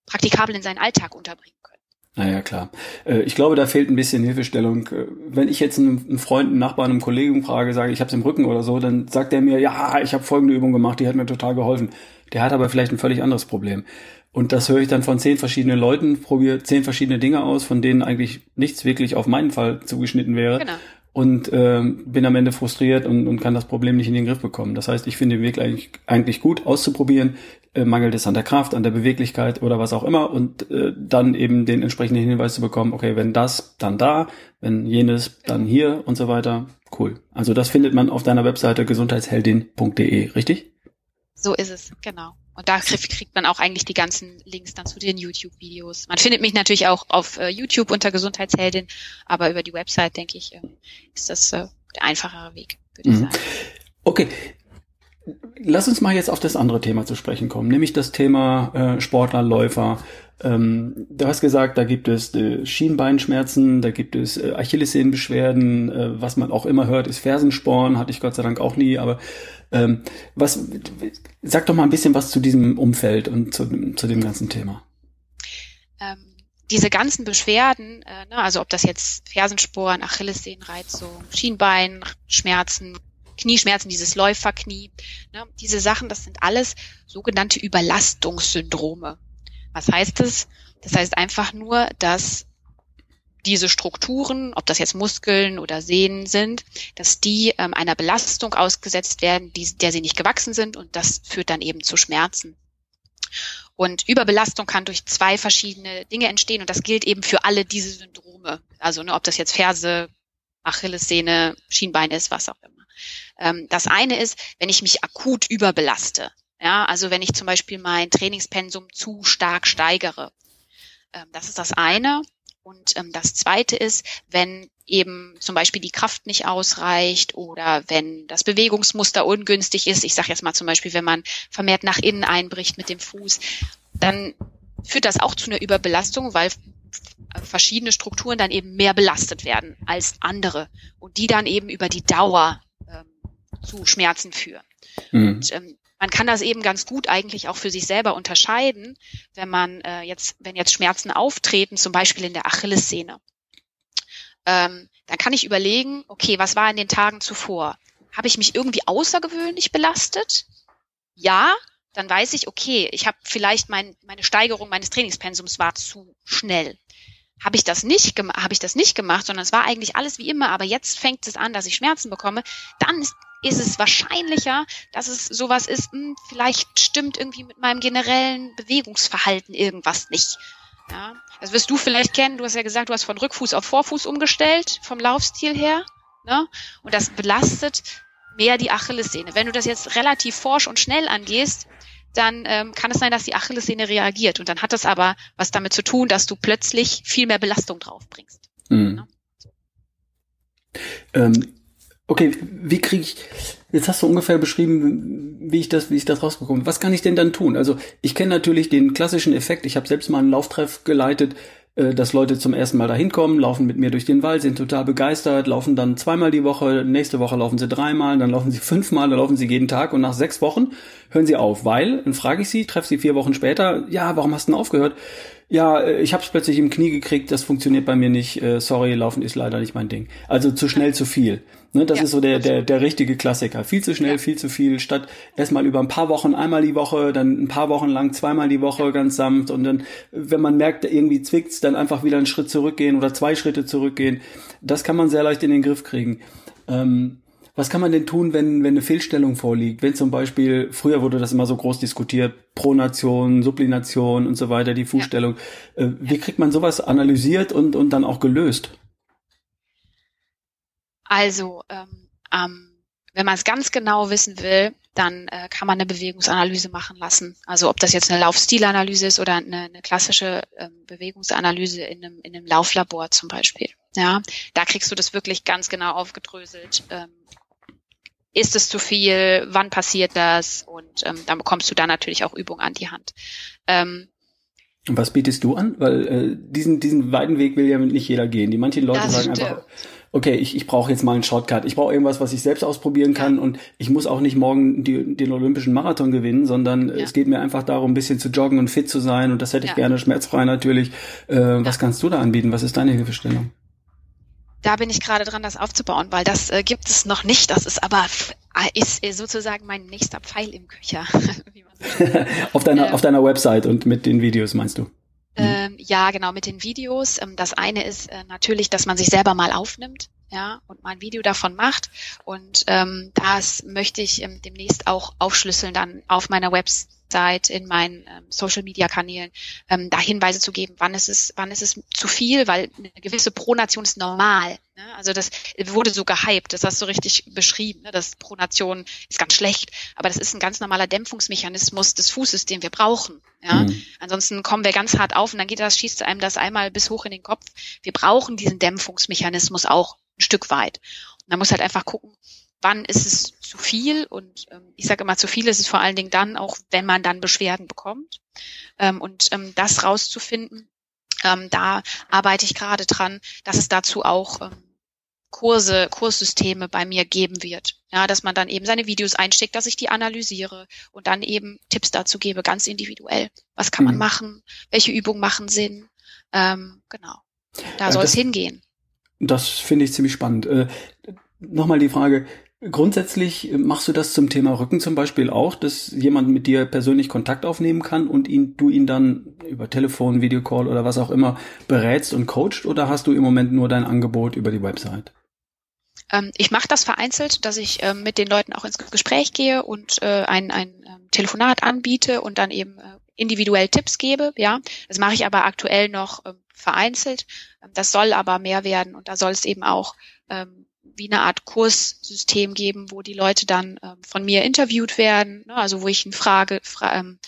praktikabel in seinen Alltag unterbringen können. Naja, klar. Äh, ich glaube, da fehlt ein bisschen Hilfestellung. Äh, wenn ich jetzt einen Freund, einen Nachbarn, einen Kollegen frage, sage, ich habe es im Rücken oder so, dann sagt er mir, ja, ich habe folgende Übung gemacht, die hat mir total geholfen. Der hat aber vielleicht ein völlig anderes Problem. Und das höre ich dann von zehn verschiedenen Leuten, probiere zehn verschiedene Dinge aus, von denen eigentlich nichts wirklich auf meinen Fall zugeschnitten wäre. Genau. Und äh, bin am Ende frustriert und, und kann das Problem nicht in den Griff bekommen. Das heißt, ich finde den Weg eigentlich, eigentlich gut auszuprobieren. Äh, mangelt es an der Kraft, an der Beweglichkeit oder was auch immer. Und äh, dann eben den entsprechenden Hinweis zu bekommen, okay, wenn das, dann da, wenn jenes, dann hier und so weiter. Cool. Also das findet man auf deiner Webseite gesundheitsheldin.de, richtig? So ist es, genau. Und da kriegt man auch eigentlich die ganzen Links dann zu den YouTube-Videos. Man findet mich natürlich auch auf äh, YouTube unter Gesundheitsheldin, aber über die Website, denke ich, äh, ist das äh, der einfachere Weg, würde ich mhm. sagen. Okay. lass uns mal jetzt auf das andere Thema zu sprechen kommen, nämlich das Thema äh, Sportler, Läufer. Ähm, du hast gesagt, da gibt es äh, Schienbeinschmerzen, da gibt es äh, Achillessehnenbeschwerden, äh, was man auch immer hört, ist Fersensporn, hatte ich Gott sei Dank auch nie, aber ähm, was, sag doch mal ein bisschen was zu diesem Umfeld und zu, zu dem ganzen Thema. Ähm, diese ganzen Beschwerden, äh, ne, also ob das jetzt Fersensporn, Achillessehnenreizung, Schienbeinschmerzen, Knieschmerzen, dieses Läuferknie, ne, diese Sachen, das sind alles sogenannte Überlastungssyndrome. Was heißt das? Das heißt einfach nur, dass diese Strukturen, ob das jetzt Muskeln oder Sehnen sind, dass die ähm, einer Belastung ausgesetzt werden, die, der sie nicht gewachsen sind und das führt dann eben zu Schmerzen. Und Überbelastung kann durch zwei verschiedene Dinge entstehen und das gilt eben für alle diese Syndrome. Also ne, ob das jetzt Ferse, Achillessehne, Schienbein ist, was auch immer. Ähm, das eine ist, wenn ich mich akut überbelaste. Ja, also wenn ich zum Beispiel mein Trainingspensum zu stark steigere. Ähm, das ist das eine. Und ähm, das Zweite ist, wenn eben zum Beispiel die Kraft nicht ausreicht oder wenn das Bewegungsmuster ungünstig ist. Ich sage jetzt mal zum Beispiel, wenn man vermehrt nach innen einbricht mit dem Fuß, dann führt das auch zu einer Überbelastung, weil verschiedene Strukturen dann eben mehr belastet werden als andere und die dann eben über die Dauer ähm, zu Schmerzen führen. Mhm. Und, ähm, man kann das eben ganz gut eigentlich auch für sich selber unterscheiden, wenn man äh, jetzt, wenn jetzt Schmerzen auftreten, zum Beispiel in der Achillessehne. Ähm, dann kann ich überlegen, okay, was war in den Tagen zuvor? Habe ich mich irgendwie außergewöhnlich belastet? Ja, dann weiß ich, okay, ich habe vielleicht mein, meine Steigerung meines Trainingspensums war zu schnell. Habe ich das nicht gemacht, habe ich das nicht gemacht, sondern es war eigentlich alles wie immer, aber jetzt fängt es an, dass ich Schmerzen bekomme, dann ist ist es wahrscheinlicher, dass es sowas ist, hm, vielleicht stimmt irgendwie mit meinem generellen Bewegungsverhalten irgendwas nicht. Ja, das wirst du vielleicht kennen. Du hast ja gesagt, du hast von Rückfuß auf Vorfuß umgestellt, vom Laufstil her. Ne? Und das belastet mehr die Achillessehne. Wenn du das jetzt relativ forsch und schnell angehst, dann ähm, kann es sein, dass die Achillessehne reagiert. Und dann hat das aber was damit zu tun, dass du plötzlich viel mehr Belastung draufbringst. Mhm. Ne? Ähm, Okay, wie kriege ich, jetzt hast du ungefähr beschrieben, wie ich das, wie ich das rausbekomme. Was kann ich denn dann tun? Also ich kenne natürlich den klassischen Effekt, ich habe selbst mal einen Lauftreff geleitet, dass Leute zum ersten Mal da hinkommen, laufen mit mir durch den Wald, sind total begeistert, laufen dann zweimal die Woche, nächste Woche laufen sie dreimal, dann laufen sie [LAUGHS] fünfmal, dann laufen sie jeden Tag und nach sechs Wochen hören sie auf, weil, dann frage ich sie, treffe sie vier Wochen später, ja, warum hast du denn aufgehört? Ja, äh, ich habe es plötzlich im Knie gekriegt, das funktioniert bei mir nicht, äh, sorry, laufen ist leider nicht mein Ding. Also zu schnell, zu viel. Ne, das ja, ist so der, der, der richtige Klassiker. Viel zu schnell, ja. viel zu viel, statt erstmal über ein paar Wochen einmal die Woche, dann ein paar Wochen lang zweimal die Woche ganz sanft und dann, wenn man merkt, irgendwie zwickt's, dann einfach wieder einen Schritt zurückgehen oder zwei Schritte zurückgehen. Das kann man sehr leicht in den Griff kriegen. Ähm, was kann man denn tun, wenn, wenn eine Fehlstellung vorliegt? Wenn zum Beispiel, früher wurde das immer so groß diskutiert, Pronation, Sublination und so weiter, die Fußstellung. Ja. Äh, wie kriegt man sowas analysiert und, und dann auch gelöst? Also, ähm, ähm, wenn man es ganz genau wissen will, dann äh, kann man eine Bewegungsanalyse machen lassen. Also ob das jetzt eine Laufstilanalyse ist oder eine, eine klassische ähm, Bewegungsanalyse in einem, in einem Lauflabor zum Beispiel. Ja, da kriegst du das wirklich ganz genau aufgedröselt. Ähm, ist es zu viel, wann passiert das und ähm, dann bekommst du da natürlich auch Übung an die Hand. Ähm, und was bietest du an? Weil äh, diesen, diesen weiten Weg will ja nicht jeder gehen. Die manchen Leute sagen stimmt. einfach, okay, ich, ich brauche jetzt mal einen Shortcut. Ich brauche irgendwas, was ich selbst ausprobieren kann ja. und ich muss auch nicht morgen die, den olympischen Marathon gewinnen, sondern ja. es geht mir einfach darum, ein bisschen zu joggen und fit zu sein und das hätte ich ja. gerne schmerzfrei natürlich. Äh, was kannst du da anbieten? Was ist deine Hilfestellung? Da bin ich gerade dran, das aufzubauen, weil das äh, gibt es noch nicht. Das ist aber äh, ist äh, sozusagen mein nächster Pfeil im Köcher. [LAUGHS] [LAUGHS] auf deiner ähm, auf deiner Website und mit den Videos meinst du? Ähm, ja, genau mit den Videos. Ähm, das eine ist äh, natürlich, dass man sich selber mal aufnimmt ja, und mal ein Video davon macht. Und ähm, das möchte ich ähm, demnächst auch aufschlüsseln dann auf meiner Website, in meinen ähm, Social Media Kanälen, ähm, da Hinweise zu geben, wann ist es, wann ist es zu viel, weil eine gewisse Pronation ist normal. Ne? Also das wurde so gehypt, das hast du richtig beschrieben, ne? das Pronation ist ganz schlecht, aber das ist ein ganz normaler Dämpfungsmechanismus des Fußes, den wir brauchen. Ja? Mhm. Ansonsten kommen wir ganz hart auf und dann geht das, schießt einem das einmal bis hoch in den Kopf. Wir brauchen diesen Dämpfungsmechanismus auch ein Stück weit. Und man muss halt einfach gucken, wann ist es zu viel? Und ähm, ich sage immer, zu viel ist es vor allen Dingen dann, auch wenn man dann Beschwerden bekommt. Ähm, und ähm, das rauszufinden, ähm, da arbeite ich gerade dran, dass es dazu auch ähm, Kurse, Kurssysteme bei mir geben wird. Ja, dass man dann eben seine Videos einsteckt, dass ich die analysiere und dann eben Tipps dazu gebe, ganz individuell. Was kann man mhm. machen? Welche Übungen machen Sinn? Ähm, genau. Da soll es hingehen. Das finde ich ziemlich spannend. Äh, Nochmal die Frage, Grundsätzlich machst du das zum Thema Rücken zum Beispiel auch, dass jemand mit dir persönlich Kontakt aufnehmen kann und ihn, du ihn dann über Telefon, Videocall oder was auch immer berätst und coacht oder hast du im Moment nur dein Angebot über die Website? Ähm, ich mache das vereinzelt, dass ich ähm, mit den Leuten auch ins Gespräch gehe und äh, ein, ein ähm, Telefonat anbiete und dann eben äh, individuell Tipps gebe. Ja, das mache ich aber aktuell noch vereinzelt. Das soll aber mehr werden und da soll es eben auch wie eine Art Kurssystem geben, wo die Leute dann ähm, von mir interviewt werden, ne, also wo ich eine Frage, fra ähm,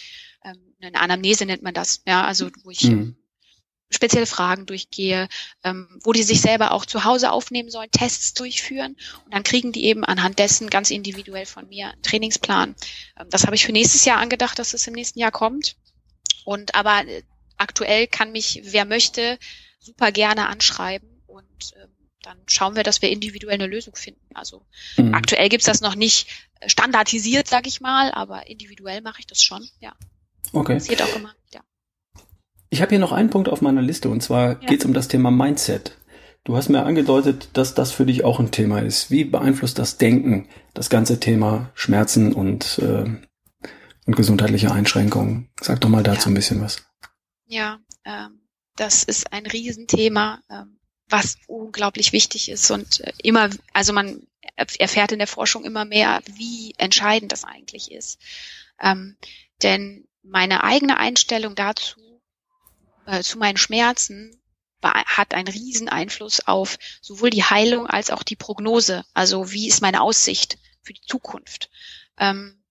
ähm, eine Anamnese nennt man das, ja, also wo ich mhm. spezielle Fragen durchgehe, ähm, wo die sich selber auch zu Hause aufnehmen sollen, Tests durchführen und dann kriegen die eben anhand dessen ganz individuell von mir einen Trainingsplan. Ähm, das habe ich für nächstes Jahr angedacht, dass es im nächsten Jahr kommt. Und aber äh, aktuell kann mich, wer möchte, super gerne anschreiben und ähm, dann schauen wir, dass wir individuell eine Lösung finden. Also mhm. aktuell gibt's das noch nicht standardisiert, sag ich mal, aber individuell mache ich das schon, ja. Okay. Passiert auch immer, ja. Ich habe hier noch einen Punkt auf meiner Liste und zwar ja. geht's um das Thema Mindset. Du hast mir angedeutet, dass das für dich auch ein Thema ist. Wie beeinflusst das Denken das ganze Thema Schmerzen und, äh, und gesundheitliche Einschränkungen? Sag doch mal dazu ja. ein bisschen was. Ja, ähm, das ist ein Riesenthema. Ähm, was unglaublich wichtig ist und äh, immer, also man erfährt in der Forschung immer mehr, wie entscheidend das eigentlich ist. Ähm, denn meine eigene Einstellung dazu, äh, zu meinen Schmerzen, hat einen riesen Einfluss auf sowohl die Heilung als auch die Prognose. Also wie ist meine Aussicht für die Zukunft? Ähm,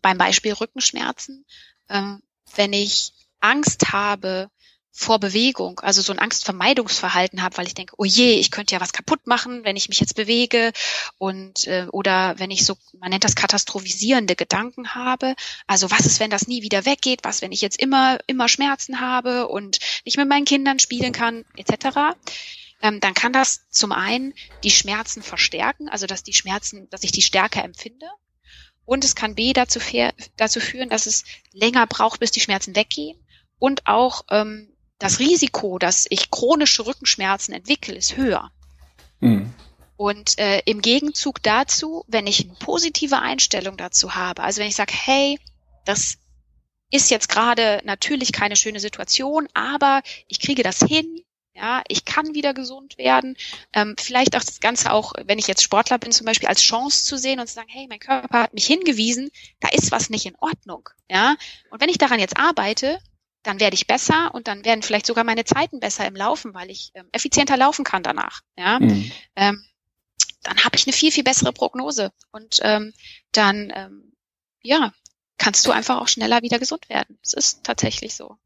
beim Beispiel Rückenschmerzen, ähm, wenn ich Angst habe, vor Bewegung, also so ein Angstvermeidungsverhalten habe, weil ich denke, oh je, ich könnte ja was kaputt machen, wenn ich mich jetzt bewege und äh, oder wenn ich so, man nennt das katastrophisierende Gedanken habe. Also was ist, wenn das nie wieder weggeht? Was, wenn ich jetzt immer immer Schmerzen habe und nicht mit meinen Kindern spielen kann, etc. Ähm, dann kann das zum einen die Schmerzen verstärken, also dass die Schmerzen, dass ich die stärker empfinde. Und es kann B dazu, dazu führen, dass es länger braucht, bis die Schmerzen weggehen und auch ähm, das Risiko, dass ich chronische Rückenschmerzen entwickle, ist höher. Mhm. Und äh, im Gegenzug dazu, wenn ich eine positive Einstellung dazu habe, also wenn ich sage, hey, das ist jetzt gerade natürlich keine schöne Situation, aber ich kriege das hin, ja, ich kann wieder gesund werden. Ähm, vielleicht auch das Ganze auch, wenn ich jetzt Sportler bin, zum Beispiel als Chance zu sehen und zu sagen, hey, mein Körper hat mich hingewiesen, da ist was nicht in Ordnung. Ja, und wenn ich daran jetzt arbeite, dann werde ich besser und dann werden vielleicht sogar meine Zeiten besser im Laufen, weil ich ähm, effizienter laufen kann danach. Ja, mhm. ähm, dann habe ich eine viel viel bessere Prognose und ähm, dann ähm, ja kannst du einfach auch schneller wieder gesund werden. Es ist tatsächlich so.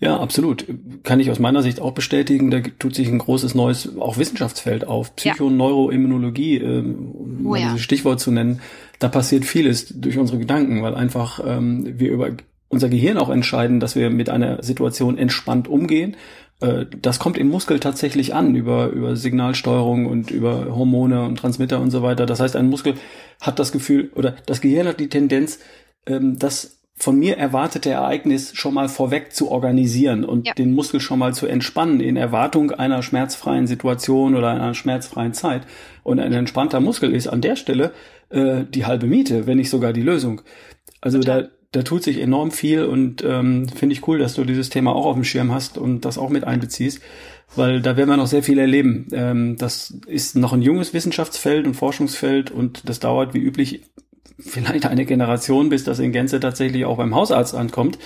Ja, absolut. Kann ich aus meiner Sicht auch bestätigen. Da tut sich ein großes neues, auch Wissenschaftsfeld auf. Psycho- und Neuroimmunologie, ähm, um oh, ja. dieses Stichwort zu nennen. Da passiert vieles durch unsere Gedanken, weil einfach ähm, wir über unser Gehirn auch entscheiden, dass wir mit einer Situation entspannt umgehen. Äh, das kommt im Muskel tatsächlich an über, über Signalsteuerung und über Hormone und Transmitter und so weiter. Das heißt, ein Muskel hat das Gefühl oder das Gehirn hat die Tendenz, ähm, das von mir erwartete Ereignis schon mal vorweg zu organisieren und ja. den Muskel schon mal zu entspannen in Erwartung einer schmerzfreien Situation oder einer schmerzfreien Zeit. Und ein entspannter Muskel ist an der Stelle äh, die halbe Miete, wenn nicht sogar die Lösung. Also Total. da da tut sich enorm viel und ähm, finde ich cool, dass du dieses Thema auch auf dem Schirm hast und das auch mit einbeziehst, weil da werden wir noch sehr viel erleben. Ähm, das ist noch ein junges Wissenschaftsfeld und Forschungsfeld und das dauert wie üblich vielleicht eine Generation, bis das in Gänze tatsächlich auch beim Hausarzt ankommt.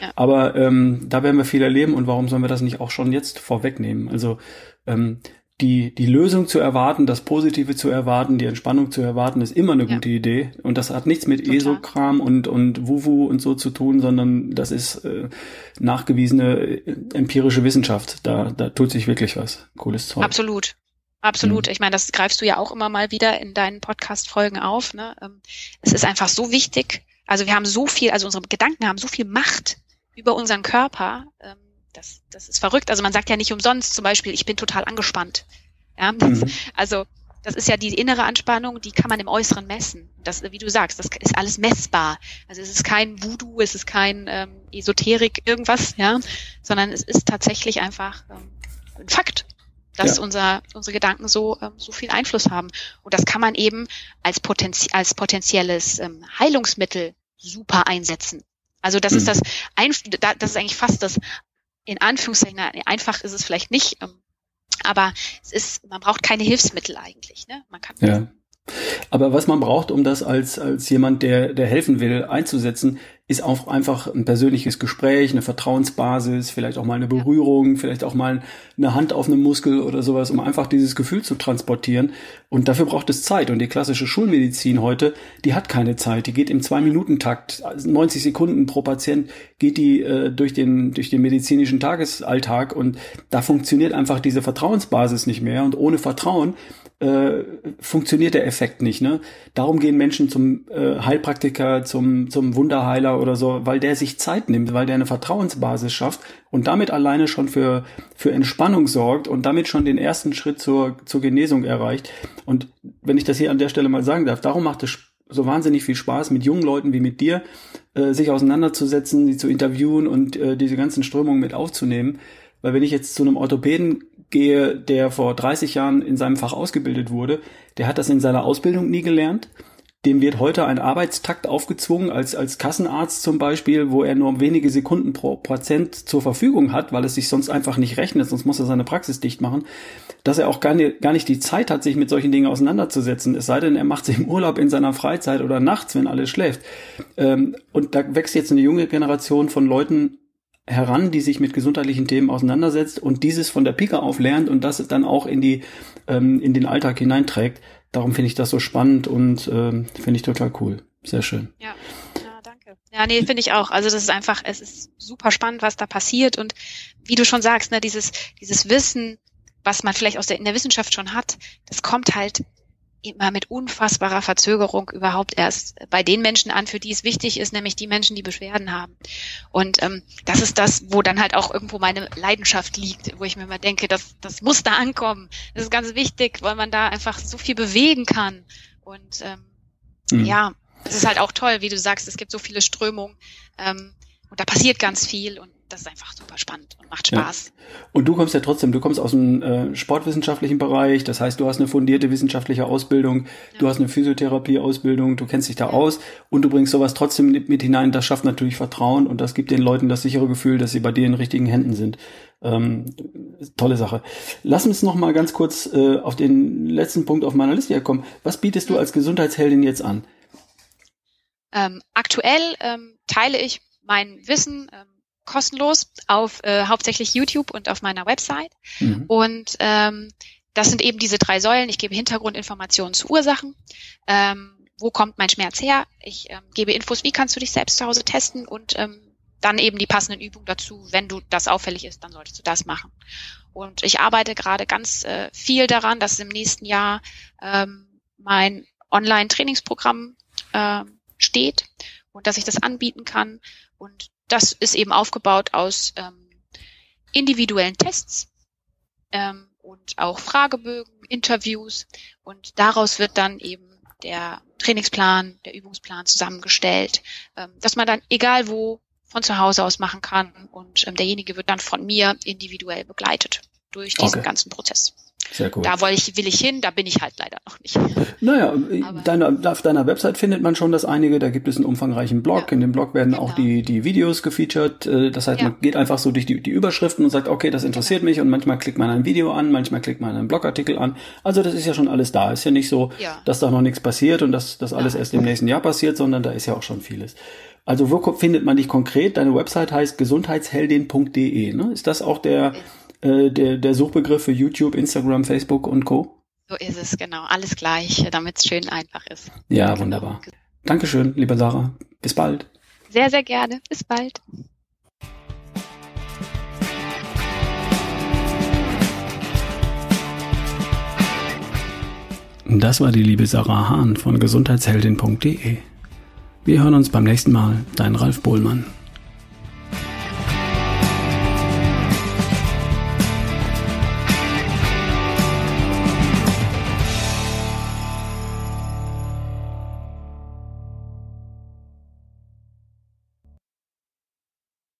Ja. Aber ähm, da werden wir viel erleben und warum sollen wir das nicht auch schon jetzt vorwegnehmen? Also ähm, die, die Lösung zu erwarten, das Positive zu erwarten, die Entspannung zu erwarten, ist immer eine ja. gute Idee. Und das hat nichts mit ESO-Kram und, und Wuwu und so zu tun, sondern das ist äh, nachgewiesene äh, empirische Wissenschaft. Da, da tut sich wirklich was. Cooles Zeug. Absolut. Absolut. Mhm. Ich meine, das greifst du ja auch immer mal wieder in deinen Podcast-Folgen auf. Ne? Ähm, es ist einfach so wichtig. Also wir haben so viel, also unsere Gedanken haben so viel Macht über unseren Körper. Ähm, das, das ist verrückt. Also man sagt ja nicht umsonst zum Beispiel, ich bin total angespannt. Ja, mhm. also das ist ja die innere Anspannung, die kann man im Äußeren messen. Das, wie du sagst, das ist alles messbar. Also es ist kein Voodoo, es ist kein ähm, Esoterik irgendwas, ja, sondern es ist tatsächlich einfach ähm, ein Fakt, dass ja. unser, unsere Gedanken so, ähm, so viel Einfluss haben. Und das kann man eben als, potenzie als potenzielles ähm, Heilungsmittel super einsetzen. Also das mhm. ist das, das ist eigentlich fast das, in Anführungszeichen, einfach ist es vielleicht nicht, ähm, aber es ist, man braucht keine Hilfsmittel eigentlich. Ne? Man kann ja. Aber was man braucht, um das als, als jemand, der, der helfen will, einzusetzen, ist auch einfach ein persönliches Gespräch, eine Vertrauensbasis, vielleicht auch mal eine Berührung, vielleicht auch mal eine Hand auf einem Muskel oder sowas, um einfach dieses Gefühl zu transportieren. Und dafür braucht es Zeit. Und die klassische Schulmedizin heute, die hat keine Zeit. Die geht im Zwei-Minuten-Takt, 90 Sekunden pro Patient geht die äh, durch, den, durch den medizinischen Tagesalltag. Und da funktioniert einfach diese Vertrauensbasis nicht mehr. Und ohne Vertrauen äh, funktioniert der Effekt nicht. Ne? Darum gehen Menschen zum äh, Heilpraktiker, zum, zum Wunderheiler oder so, weil der sich Zeit nimmt, weil der eine Vertrauensbasis schafft und damit alleine schon für, für Entspannung sorgt und damit schon den ersten Schritt zur, zur Genesung erreicht. Und wenn ich das hier an der Stelle mal sagen darf, darum macht es so wahnsinnig viel Spaß, mit jungen Leuten wie mit dir äh, sich auseinanderzusetzen, sie zu interviewen und äh, diese ganzen Strömungen mit aufzunehmen. Weil wenn ich jetzt zu einem Orthopäden gehe, der vor 30 Jahren in seinem Fach ausgebildet wurde, der hat das in seiner Ausbildung nie gelernt. Dem wird heute ein Arbeitstakt aufgezwungen, als, als Kassenarzt zum Beispiel, wo er nur wenige Sekunden pro Prozent zur Verfügung hat, weil es sich sonst einfach nicht rechnet, sonst muss er seine Praxis dicht machen, dass er auch gar nicht, gar nicht die Zeit hat, sich mit solchen Dingen auseinanderzusetzen. Es sei denn, er macht sie im Urlaub in seiner Freizeit oder nachts, wenn alles schläft. Ähm, und da wächst jetzt eine junge Generation von Leuten heran, die sich mit gesundheitlichen Themen auseinandersetzt und dieses von der Pika auf lernt und das dann auch in die ähm, in den Alltag hineinträgt. Darum finde ich das so spannend und ähm, finde ich total cool. Sehr schön. Ja. ja danke. Ja, nee, finde ich auch. Also das ist einfach, es ist super spannend, was da passiert und wie du schon sagst, ne, dieses dieses Wissen, was man vielleicht aus der in der Wissenschaft schon hat, das kommt halt immer mit unfassbarer Verzögerung überhaupt erst bei den Menschen an, für die es wichtig ist, nämlich die Menschen, die Beschwerden haben. Und ähm, das ist das, wo dann halt auch irgendwo meine Leidenschaft liegt, wo ich mir immer denke, das, das muss da ankommen. Das ist ganz wichtig, weil man da einfach so viel bewegen kann. Und ähm, mhm. ja, es ist halt auch toll, wie du sagst, es gibt so viele Strömungen ähm, und da passiert ganz viel und das ist einfach super spannend und macht Spaß. Ja. Und du kommst ja trotzdem, du kommst aus dem äh, sportwissenschaftlichen Bereich, das heißt, du hast eine fundierte wissenschaftliche Ausbildung, ja. du hast eine Physiotherapie-Ausbildung, du kennst dich da aus und du bringst sowas trotzdem mit hinein, das schafft natürlich Vertrauen und das gibt den Leuten das sichere Gefühl, dass sie bei dir in richtigen Händen sind. Ähm, tolle Sache. Lass uns noch mal ganz kurz äh, auf den letzten Punkt auf meiner Liste kommen. Was bietest du als Gesundheitsheldin jetzt an? Ähm, aktuell ähm, teile ich mein Wissen ähm, kostenlos auf äh, hauptsächlich YouTube und auf meiner Website. Mhm. Und ähm, das sind eben diese drei Säulen. Ich gebe Hintergrundinformationen zu Ursachen. Ähm, wo kommt mein Schmerz her? Ich ähm, gebe Infos, wie kannst du dich selbst zu Hause testen und ähm, dann eben die passenden Übungen dazu. Wenn du das auffällig ist, dann solltest du das machen. Und ich arbeite gerade ganz äh, viel daran, dass im nächsten Jahr ähm, mein Online-Trainingsprogramm äh, steht und dass ich das anbieten kann. Und das ist eben aufgebaut aus ähm, individuellen Tests ähm, und auch Fragebögen, Interviews und daraus wird dann eben der Trainingsplan, der Übungsplan zusammengestellt, ähm, dass man dann egal wo von zu Hause aus machen kann und ähm, derjenige wird dann von mir individuell begleitet durch diesen okay. ganzen Prozess. Sehr gut. Da will ich, will ich hin, da bin ich halt leider noch nicht. Naja, deiner, auf deiner Website findet man schon das einige, da gibt es einen umfangreichen Blog, ja. in dem Blog werden genau. auch die, die Videos gefeatured, äh, das heißt, ja. man geht einfach so durch die, die Überschriften und sagt, okay, das interessiert genau. mich und manchmal klickt man ein Video an, manchmal klickt man einen Blogartikel an, also das ist ja schon alles da, ist ja nicht so, ja. dass da noch nichts passiert und dass das alles erst im nächsten Jahr passiert, sondern da ist ja auch schon vieles. Also wo findet man dich konkret? Deine Website heißt gesundheitsheldin.de, ne? Ist das auch der äh, der, der Suchbegriff für YouTube, Instagram, Facebook und Co. So ist es, genau. Alles gleich, damit es schön einfach ist. Ja, wunderbar. Dankeschön, liebe Sarah. Bis bald. Sehr, sehr gerne. Bis bald. Das war die liebe Sarah Hahn von gesundheitsheldin.de. Wir hören uns beim nächsten Mal. Dein Ralf Bohlmann.